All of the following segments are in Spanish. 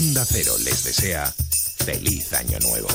Onda Cero les desea feliz año nuevo.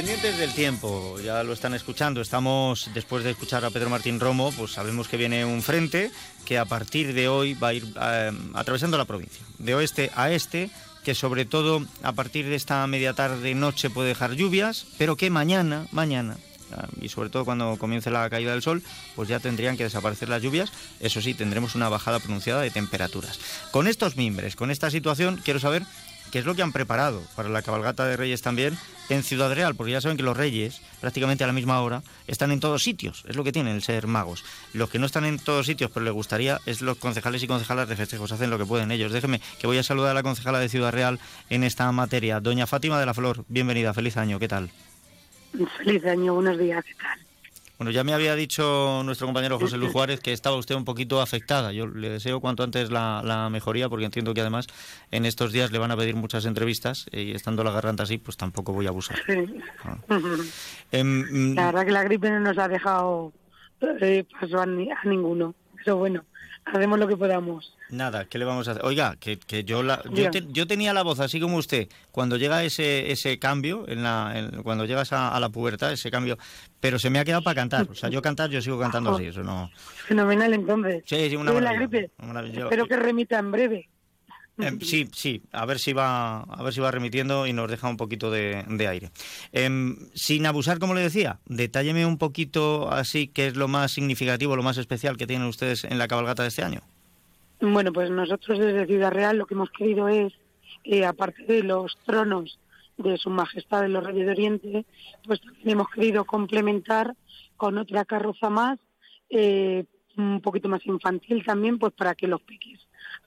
Pendientes del tiempo, ya lo están escuchando. Estamos, después de escuchar a Pedro Martín Romo, pues sabemos que viene un frente que a partir de hoy va a ir eh, atravesando la provincia, de oeste a este, que sobre todo a partir de esta media tarde noche puede dejar lluvias, pero que mañana, mañana, y sobre todo cuando comience la caída del sol, pues ya tendrían que desaparecer las lluvias. Eso sí, tendremos una bajada pronunciada de temperaturas. Con estos mimbres, con esta situación, quiero saber qué es lo que han preparado para la cabalgata de Reyes también en Ciudad Real, porque ya saben que los Reyes, prácticamente a la misma hora, están en todos sitios, es lo que tienen el ser magos. Los que no están en todos sitios, pero les gustaría, es los concejales y concejalas de festejos, hacen lo que pueden ellos. Déjeme que voy a saludar a la concejala de Ciudad Real en esta materia, doña Fátima de la Flor, bienvenida, feliz año, ¿qué tal? Feliz año, buenos días, ¿qué tal? Bueno, ya me había dicho nuestro compañero José Luis Juárez que estaba usted un poquito afectada. Yo le deseo cuanto antes la, la mejoría porque entiendo que además en estos días le van a pedir muchas entrevistas y estando la garganta así, pues tampoco voy a abusar. Sí. Ah. Em, La verdad que la gripe no nos ha dejado eh, paso a, ni- a ninguno. Pero bueno, haremos lo que podamos. Nada, ¿qué le vamos a hacer? Oiga, que, que yo la, yo, te- yo tenía la voz así como usted. Cuando llega ese ese cambio, en la, en- cuando llegas a, a la pubertad, ese cambio, pero se me ha quedado para cantar. O sea, yo cantar, yo sigo cantando así, eso no. Fenomenal entonces. Sí, sí, una ¿Tiene la maravilla, gripe? una maravilla. Espero que remita en breve. Em, sí, sí, a ver si va, a ver si va remitiendo y nos deja un poquito de, de aire. Em, sin abusar, como le decía, detálleme un poquito así qué es lo más significativo, lo más especial que tienen ustedes en la cabalgata de este año. Bueno, pues nosotros desde Ciudad Real lo que hemos querido es, eh, aparte de los tronos de Su Majestad de los Reyes de Oriente, pues también hemos querido complementar con otra carroza más, eh, un poquito más infantil también, pues para que los peques,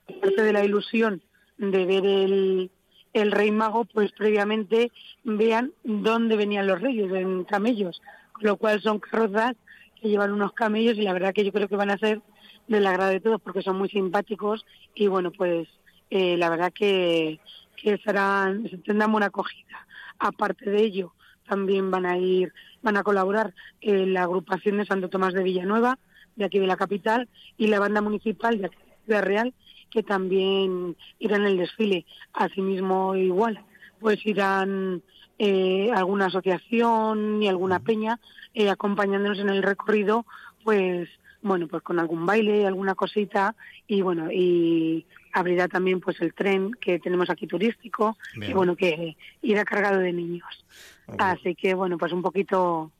aparte de la ilusión de ver el, el Rey Mago, pues previamente vean dónde venían los reyes, en camellos, con lo cual son carrozas que llevan unos camellos y la verdad que yo creo que van a ser del agrado de todos porque son muy simpáticos y bueno pues eh, la verdad que, que serán tendrán buena acogida. Aparte de ello también van a ir van a colaborar la agrupación de Santo Tomás de Villanueva de aquí de la capital y la banda municipal de aquí de Real que también irán en el desfile asimismo igual pues irán eh, alguna asociación y alguna peña eh, acompañándonos en el recorrido pues bueno, pues con algún baile, alguna cosita y bueno, y abrirá también pues el tren que tenemos aquí turístico Bien. y bueno, que irá cargado de niños. Así que bueno, pues un poquito,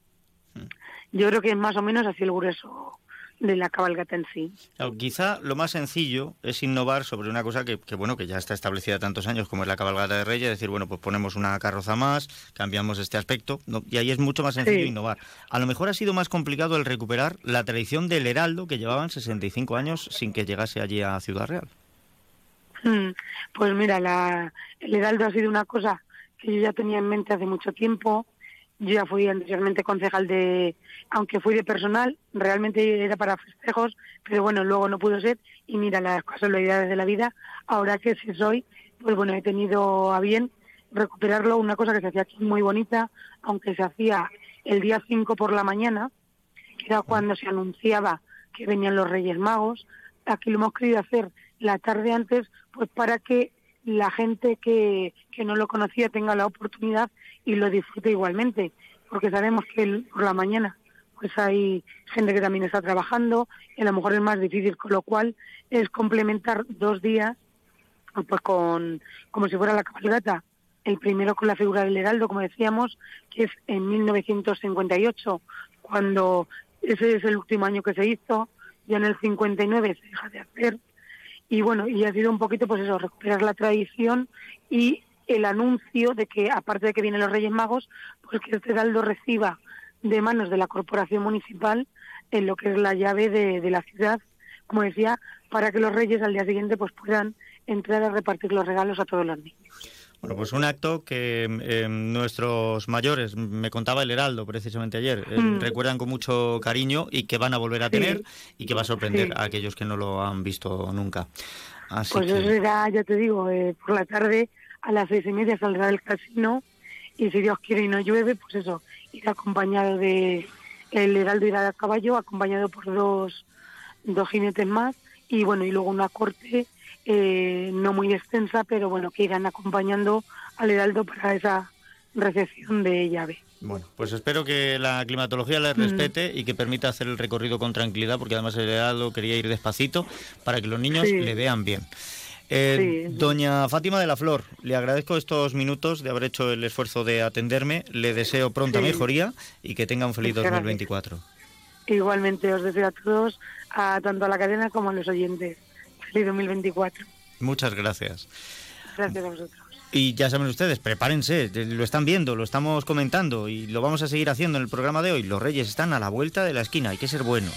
yo creo que es más o menos así el grueso de la cabalgata en sí. Claro, quizá lo más sencillo es innovar sobre una cosa que, que, bueno que ya está establecida tantos años como es la cabalgata de Reyes, decir, bueno, pues ponemos una carroza más, cambiamos este aspecto, ¿no? y ahí es mucho más sencillo Sí. innovar. A lo mejor ha sido más complicado el recuperar la tradición del heraldo que llevaban 65 años sin que llegase allí a Ciudad Real. Mm, Pues mira, la, el Heraldo ha sido una cosa que yo ya tenía en mente hace mucho tiempo. Yo ya fui anteriormente concejal de, aunque fui de personal, realmente era para festejos, pero bueno, luego no pudo ser. Y mira, las casualidades de la vida, ahora que sí soy, pues bueno, he tenido a bien recuperarlo, una cosa que se hacía aquí muy bonita, aunque se hacía el día 5 por la mañana, que era cuando se anunciaba que venían los Reyes Magos. Aquí lo hemos querido hacer la tarde antes, pues para que la gente que, que no lo conocía tenga la oportunidad y lo disfrute igualmente, porque sabemos que por la mañana pues hay gente que también está trabajando y a lo mejor es más difícil, con lo cual es complementar dos días pues con como si fuera la cabalgata. El primero con la figura del heraldo, como decíamos, que es en 1958, cuando ese es el último año que se hizo, ya en el 59 se deja de hacer. Y bueno, y ha sido un poquito pues eso, recuperar la tradición y el anuncio de que aparte de que vienen los Reyes Magos, pues que este heraldo reciba de manos de la corporación municipal en lo que es la llave de, de la ciudad, como decía, para que los reyes al día siguiente pues puedan entrar a repartir los regalos a todos los niños. Bueno, pues un acto que eh, nuestros mayores, me contaba el Heraldo precisamente ayer, eh, Mm. recuerdan con mucho cariño y que van a volver a Sí. tener y que va a sorprender Sí. a aquellos que no lo han visto nunca. Así Pues que- eso será, ya te digo, eh, por la tarde a las seis y media saldrá del casino y si Dios quiere y no llueve, pues eso, irá acompañado de, el heraldo irá a caballo, acompañado por dos, dos jinetes más y bueno, y luego una corte eh, no muy extensa, pero bueno, que irán acompañando al heraldo para esa recepción de llave. Bueno, pues espero que la climatología les respete y que permita hacer el recorrido con tranquilidad, porque además el heraldo quería ir despacito para que los niños Sí. le vean bien. Eh, Sí. Doña Fátima de la Flor, le agradezco estos minutos de haber hecho el esfuerzo de atenderme, le deseo pronta Sí. mejoría y que tenga un feliz Muchas gracias. 2024. Igualmente os deseo a todos, a tanto a la cadena como a los oyentes. Feliz 2024. Muchas gracias. Gracias a vosotros. Y ya saben ustedes, prepárense, lo están viendo, lo estamos comentando y lo vamos a seguir haciendo en el programa de hoy. Los Reyes están a la vuelta de la esquina, hay que ser buenos.